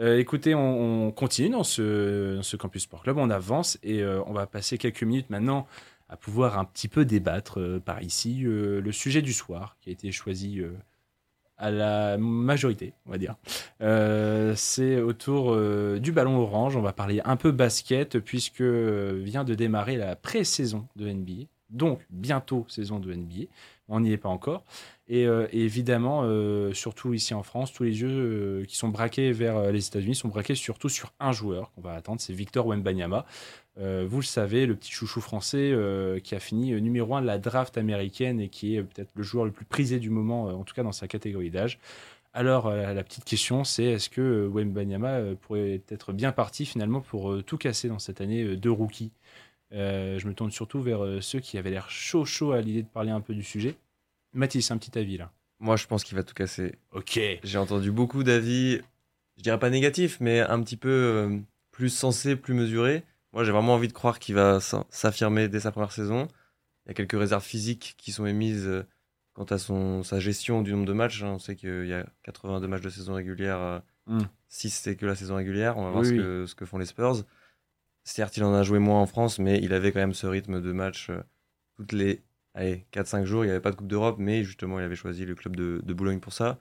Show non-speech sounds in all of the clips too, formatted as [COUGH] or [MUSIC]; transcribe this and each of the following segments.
Euh, écoutez, on, continue dans ce, Campus Sport Club, on avance et euh, on va passer quelques minutes maintenant à pouvoir un petit peu débattre euh, par ici le sujet du soir qui a été choisi à la majorité, on va dire. C'est autour du ballon orange. On va parler un peu basket puisque vient de démarrer la pré-saison de NBA. Donc bientôt saison de NBA. On n'y est pas encore. Et, euh, évidemment, euh, surtout ici en France, tous les yeux euh, qui sont braqués vers les États-Unis sont braqués surtout sur un joueur qu'on va attendre, c'est Victor Wembanyama. vous le savez, le petit chouchou français qui a fini numéro un de la draft américaine et qui est peut-être le joueur le plus prisé du moment, en tout cas dans sa catégorie d'âge. Alors, la petite question, c'est est-ce que Wembanyama pourrait être bien parti finalement pour tout casser dans cette année de rookie? Je me tourne surtout vers ceux qui avaient l'air chaud chaud à l'idée de parler un peu du sujet. Mathis, un petit avis là. Moi, je pense qu'il va tout casser. Ok. J'ai entendu beaucoup d'avis, je dirais pas négatifs, mais un petit peu euh, plus sensés, plus mesurés. Moi, j'ai vraiment envie de croire qu'il va s'affirmer dès sa première saison. Il y a quelques réserves physiques qui sont émises euh, quant à son, sa gestion du nombre de matchs. Hein. On sait qu'il y a 82 matchs de saison régulière. Hmm. Si c'est que la saison régulière, on va voir ce, Que, ce, que, font les Spurs. Certes, il en a joué moins en France, mais il avait quand même ce rythme de match euh, toutes les allez, 4-5 jours, il n'y avait pas de Coupe d'Europe, mais justement, il avait choisi le club de, Boulogne pour ça.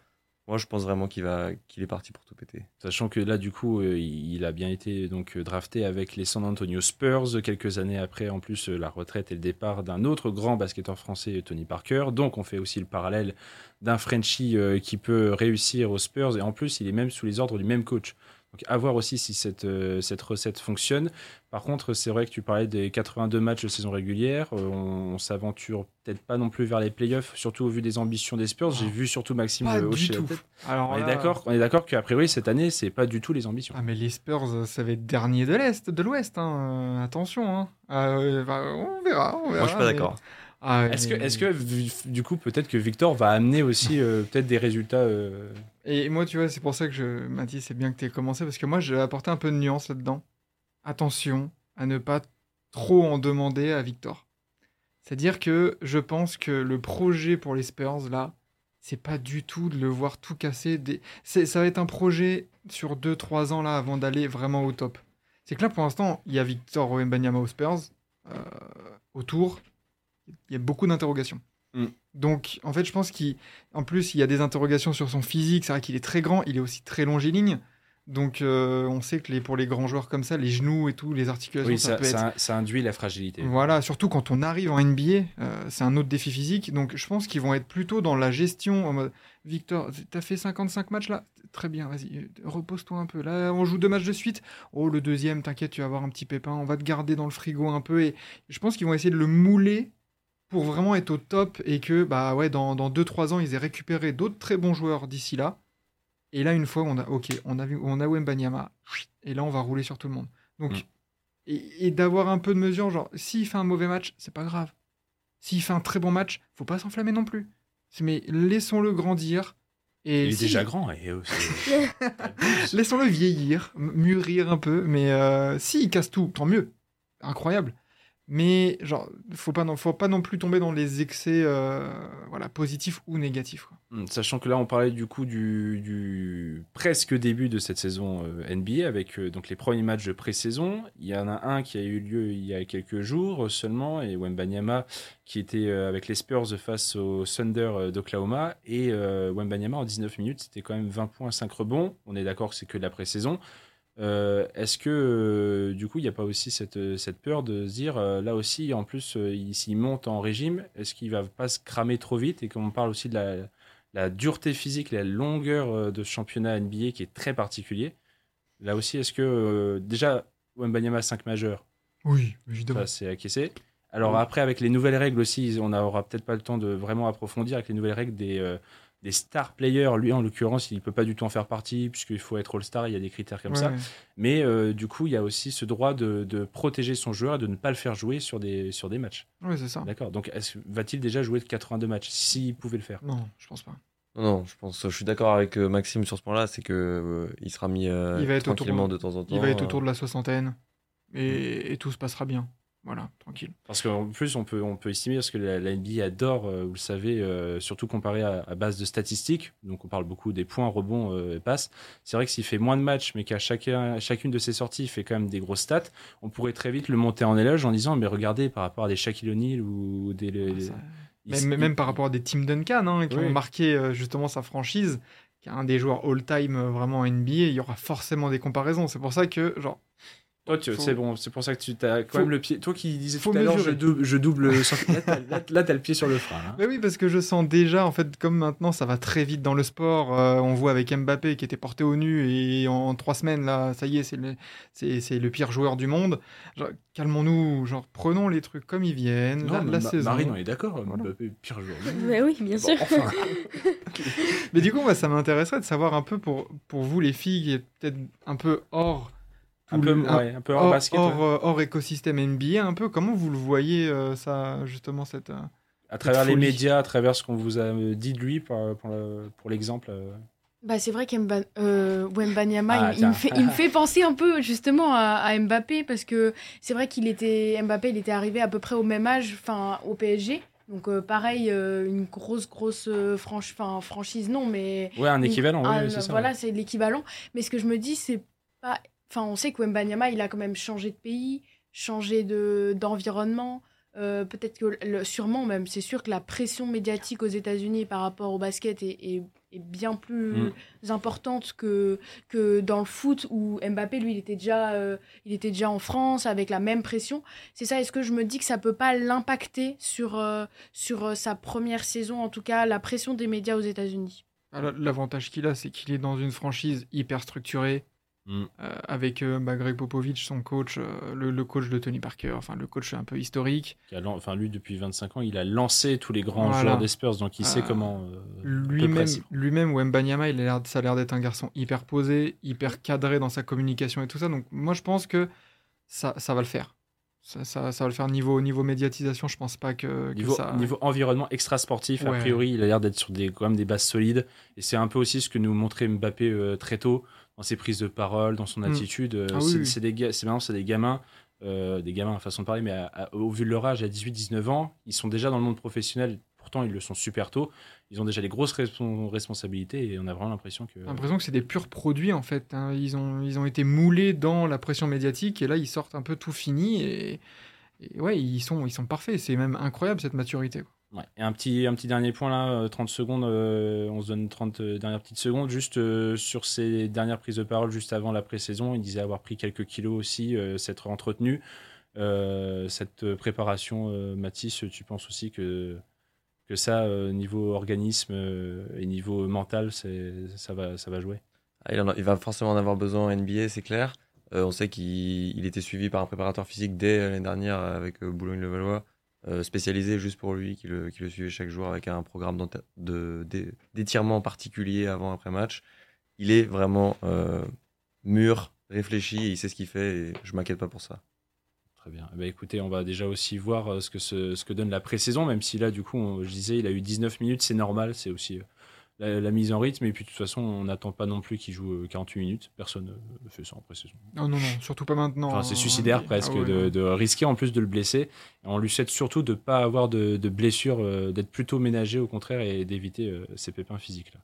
Moi, je pense vraiment qu'il va, qu'il est parti pour tout péter. Sachant que là, du coup, euh, il a bien été donc euh, drafté avec les San Antonio Spurs quelques années après, en plus, la retraite et le départ d'un autre grand basketteur français, Tony Parker. Donc, on fait aussi le parallèle d'un Frenchie qui peut réussir aux Spurs et en plus, il est même sous les ordres du même coach. Donc à voir aussi si cette, euh, cette recette fonctionne. Par contre, c'est vrai que tu parlais des 82 matchs de saison régulière. Euh, on, s'aventure peut-être pas non plus vers les playoffs, surtout au vu des ambitions des Spurs. J'ai vu surtout Maxime hocher la tête. Alors on, est d'accord, on est d'accord qu'a priori cette année, c'est pas du tout les ambitions. Ah mais les Spurs, ça va être dernier de l'Est, de l'Ouest. Hein. Attention. Hein. Euh, bah, on verra. On verra Moi je suis pas d'accord. Ah est-ce que, est que, du coup, peut-être que Victor va amener aussi euh, peut-être des résultats euh, Et moi, tu vois, c'est pour ça que je dit, c'est bien que tu aies commencé, parce que moi, j'ai apporté un peu de nuance là-dedans. Attention à ne pas trop en demander à Victor. C'est-à-dire que je pense que le projet pour les Spurs, là, c'est pas du tout de le voir tout casser. Ça va être un projet sur 2-3 ans, là, avant d'aller vraiment au top. C'est que là, pour l'instant, il y a Victor Wembanyama aux Spurs, euh, autour il y a beaucoup d'interrogations. Mm. Donc, en fait, je pense qu'en plus, il y a des interrogations sur son physique. C'est vrai qu'il est très grand, il est aussi très longiligne. Donc, euh, on sait que les, pour les grands joueurs comme ça, les genoux et tout, les articulations, ça, peut être... ça, induit la fragilité. Voilà, surtout quand on arrive en NBA, euh, c'est un autre défi physique. Donc, je pense qu'ils vont être plutôt dans la gestion. En mode, Victor, t'as fait 55 matchs là? Très bien, vas-y, repose-toi un peu. Là, on joue deux matchs de suite. Oh, le deuxième, t'inquiète, tu vas avoir un petit pépin. On va te garder dans le frigo un peu. Et je pense qu'ils vont essayer de le mouler pour vraiment être au top et que bah ouais dans 2-3 ans ils aient récupéré d'autres très bons joueurs d'ici là. Et là une fois on a ok on a vu on a Wembanyama et là on va rouler sur tout le monde. Donc mm. et, d'avoir un peu de mesure genre s'il fait un mauvais match c'est pas grave. S'il fait un très bon match faut pas s'enflammer non plus. Mais laissons-le grandir. Et il est déjà grand. [LAUGHS] Laissons-le vieillir, mûrir un peu. Mais euh, s'il casse tout, tant mieux. Incroyable mais genre faut pas faut pas non plus tomber dans les excès euh, voilà positifs ou négatifs hmm, sachant que là on parlait du coup du, presque début de cette saison euh, NBA avec euh, donc les premiers matchs de pré-saison. Il y en a un qui a eu lieu il y a quelques jours seulement et Wembanyama qui était avec les Spurs face au Thunder d'Oklahoma. Et Wembanyama en 19 minutes c'était quand même 20 points 5 rebonds. On est d'accord que c'est que de la pré-saison euh, est-ce que euh, du coup, il n'y a pas aussi cette, euh, cette, peur de se dire, là aussi, en plus, s'il monte en régime, est-ce qu'il va pas se cramer trop vite? Et qu'on parle aussi de la, la, dureté physique, la longueur de ce championnat NBA qui est très particulier. Là aussi, est-ce que déjà, Wembanyama 5 majeur Oui, évidemment. Ça, c'est acquiescé. Alors après, avec les nouvelles règles aussi, on n'aura peut-être pas le temps de vraiment approfondir avec les nouvelles règles des des star players. Lui, en l'occurrence, il peut pas du tout en faire partie, puisqu'il faut être All-Star, il y a des critères comme ça. Mais euh, du coup, il y a aussi ce droit de, protéger son joueur et de ne pas le faire jouer sur des, sur des matchs. Oui, c'est ça. D'accord. Donc, va-t-il déjà jouer de 82 matchs, s'il pouvait le faire? Non, je pense pas. Non, je pense, je suis d'accord avec euh, Maxime sur ce point-là, c'est que euh, il sera mis il va être tranquillement de temps en temps. Il va être autour de la soixantaine et, et tout se passera bien. Voilà, tranquille. Parce qu'en plus, on peut, on peut estimer, parce que la, la NBA adore, euh, vous le savez, euh, surtout comparé à, à base de statistiques, donc on parle beaucoup des points, rebonds euh, et passes. C'est vrai que s'il fait moins de matchs, mais qu'à chacun, chacune de ses sorties, il fait quand même des grosses stats, on pourrait très vite le monter en éloge en disant, mais regardez, par rapport à des Shaquille O'Neal ou des... les- Même, par rapport à des Tim Duncan hein, qui Oui. ont marqué justement sa franchise, qui est un des joueurs all-time vraiment NBA, il y aura forcément des comparaisons. C'est pour ça que, genre, Toi, tu- Faut- c'est bon, c'est pour ça que tu as quand Faut- même le pied. Toi qui disais faut tout à l'heure, je, dou- je double. sur- Là, t'as- là, là, t'as le pied sur le frein. hein. Mais oui, parce que je sens déjà, en fait, comme maintenant ça va très vite dans le sport, euh, on voit avec Mbappé qui était porté au nu et en trois semaines, là, ça y est, c'est le, c'est, c'est le pire joueur du monde. Genre, calmons-nous, genre, prenons les trucs comme ils viennent, Non, la, mais la Ma- saison. Marine, on est d'accord. Voilà. Mbappé, pire joueur. Mais oui, bien Bon, sûr. enfin. [LAUGHS] Mais du coup, ça m'intéresserait de savoir un peu pour, pour vous, les filles, qui est peut-être un peu hors. Un, peu, un- ouais, un peu hors, hors, basket. hors, ouais. euh, hors écosystème NBA, un peu, comment vous le voyez, euh, ça, justement, cette. euh, À travers les folie. médias, à travers ce qu'on vous a dit de lui, pour, pour le- pour l'exemple. euh, Bah, c'est vrai qu'Wembanyama, euh, Wembanyama, Ah, il, il me fait, il me [LAUGHS] fait penser un peu justement à, à Mbappé parce que c'est vrai qu'il était Mbappé, il était arrivé à peu près au même âge, enfin au PSG. Donc euh, pareil, euh, une grosse grosse euh, franchise non, mais Ouais, un équivalent, Ah, oui, c'est ça. Voilà, ouais. c'est l'équivalent. Mais ce que je me dis, c'est pas. Enfin, on sait que Wembanyama, il a quand même changé de pays, changé de d'environnement. Euh, Peut-être que, le- sûrement même, c'est sûr que la pression médiatique aux États-Unis par rapport au basket est, est- est bien plus Mm. importante que, que dans le foot où Mbappé, lui, il était, déjà, euh, il était déjà en France avec la même pression. C'est ça, est-ce que je me dis que ça peut pas l'impacter sur, euh, sur euh, sa première saison, en tout cas, la pression des médias aux États-Unis? Alors, L'avantage qu'il a, c'est qu'il est dans une franchise hyper structurée, Mm. euh, avec euh, bah, Greg Popovich, son coach, euh, le, le coach de Tony Parker, enfin le coach un peu historique. Enfin, lui, depuis 25 ans, il a lancé tous les grands Voilà. joueurs des Spurs, donc il sait Euh, comment. Lui-même, lui-même Wembanyama, il a l'air, ça a l'air d'être un garçon hyper posé, hyper cadré dans sa communication et tout ça. Donc moi, je pense que ça, ça va le faire. Ça, ça, ça va le faire niveau, niveau médiatisation. Je pense pas que, que Niveau, ça. niveau environnement extra-sportif, a priori, il a l'air d'être sur des, quand même des bases solides. Et c'est un peu aussi ce que nous montrait Mbappé euh, très tôt, dans ses prises de parole, dans son Mm. attitude. Euh, Ah oui, c'est oui. des, c'est maintenant, c'est des gamins, euh, des gamins, façon de parler, mais à- à- au vu de leur âge, à 18-19 ans, ils sont déjà dans le monde professionnel. Pourtant, ils le sont super tôt. Ils ont déjà des grosses respons- responsabilités et on a vraiment l'impression que. L'impression que c'est des purs produits en fait. hein. Ils, ont, ils ont été moulés dans la pression médiatique et là ils sortent un peu tout fini et, et ouais, ils sont, ils sont parfaits. C'est même incroyable cette maturité. quoi. Et un petit, un petit dernier point là, euh, 30 secondes, euh, on se donne 30 euh, dernières petites secondes, juste euh, sur ses dernières prises de parole juste avant la pré-saison, il disait avoir pris quelques kilos aussi, euh, s'être entretenu. Euh, cette euh, préparation, euh, Mathis, tu penses aussi que, que ça, euh, niveau organisme euh, et niveau mental, ça, va, ça va jouer? Ah, il, va forcément en avoir besoin en NBA, c'est clair. Euh, on sait qu'il il était suivi par un préparateur physique dès l'année dernière avec euh, Boulogne-le-Valois, euh, spécialisé juste pour lui, qui le, qui suivait chaque jour avec un programme d'étirement particulier avant après match. Il est vraiment euh, mûr, réfléchi, il sait ce qu'il fait et je m'inquiète pas pour ça. Très bien. Eh ben, écoutez, on va déjà aussi voir euh, ce que, donne la pré-saison, même si là, du coup, je disais, il a eu 19 minutes, c'est normal, c'est aussi euh, la, la mise en rythme. Et puis, de toute façon, on n'attend pas non plus qu'il joue euh, 48 minutes. Personne ne fait ça en pré-saison. Non, non, non, surtout pas maintenant. Enfin, c'est suicidaire Ah presque ouais, de, risquer en plus de le blesser. Et on lui souhaite surtout de ne pas avoir de, de blessures, euh, d'être plutôt ménagé au contraire et d'éviter euh, ces pépins physiques-là.